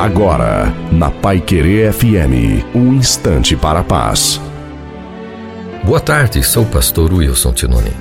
Agora, na Pai Querer FM, um instante para a paz. Boa tarde, sou o pastor Wilson Tinoni.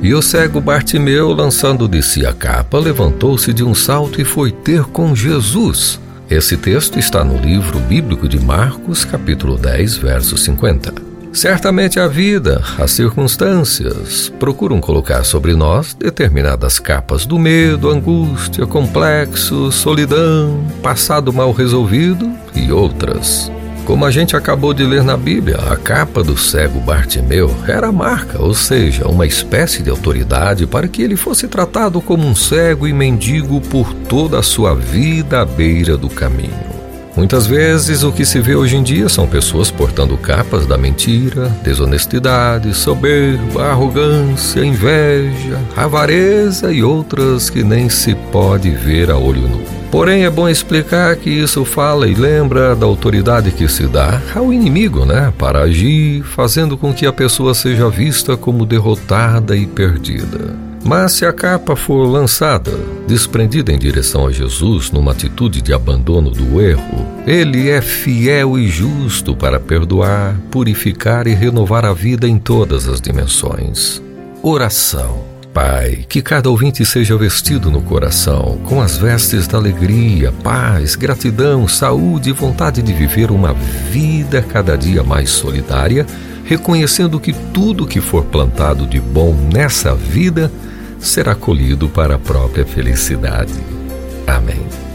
E o cego Bartimeu, lançando de si a capa, levantou-se de um salto e foi ter com Jesus. Esse texto está no livro bíblico de Marcos, capítulo 10, verso 50. Certamente a vida, as circunstâncias, procuram colocar sobre nós determinadas capas do medo, angústia, complexo, solidão, passado mal resolvido e outras. Como a gente acabou de ler na Bíblia, a capa do cego Bartimeu era a marca, ou seja, uma espécie de autoridade para que ele fosse tratado como um cego e mendigo por toda a sua vida à beira do caminho. Muitas vezes o que se vê hoje em dia são pessoas portando capas da mentira, desonestidade, soberba, arrogância, inveja, avareza e outras que nem se pode ver a olho nu. Porém, é bom explicar que isso fala e lembra da autoridade que se dá ao inimigo, né? Para agir, fazendo com que a pessoa seja vista como derrotada e perdida. Mas se a capa for lançada, desprendida em direção a Jesus numa atitude de abandono do erro, ele é fiel e justo para perdoar, purificar e renovar a vida em todas as dimensões. Oração. Pai, que cada ouvinte seja vestido no coração com as vestes da alegria, paz, gratidão, saúde e vontade de viver uma vida cada dia mais solidária, reconhecendo que tudo que for plantado de bom nessa vida será colhido para a própria felicidade. Amém.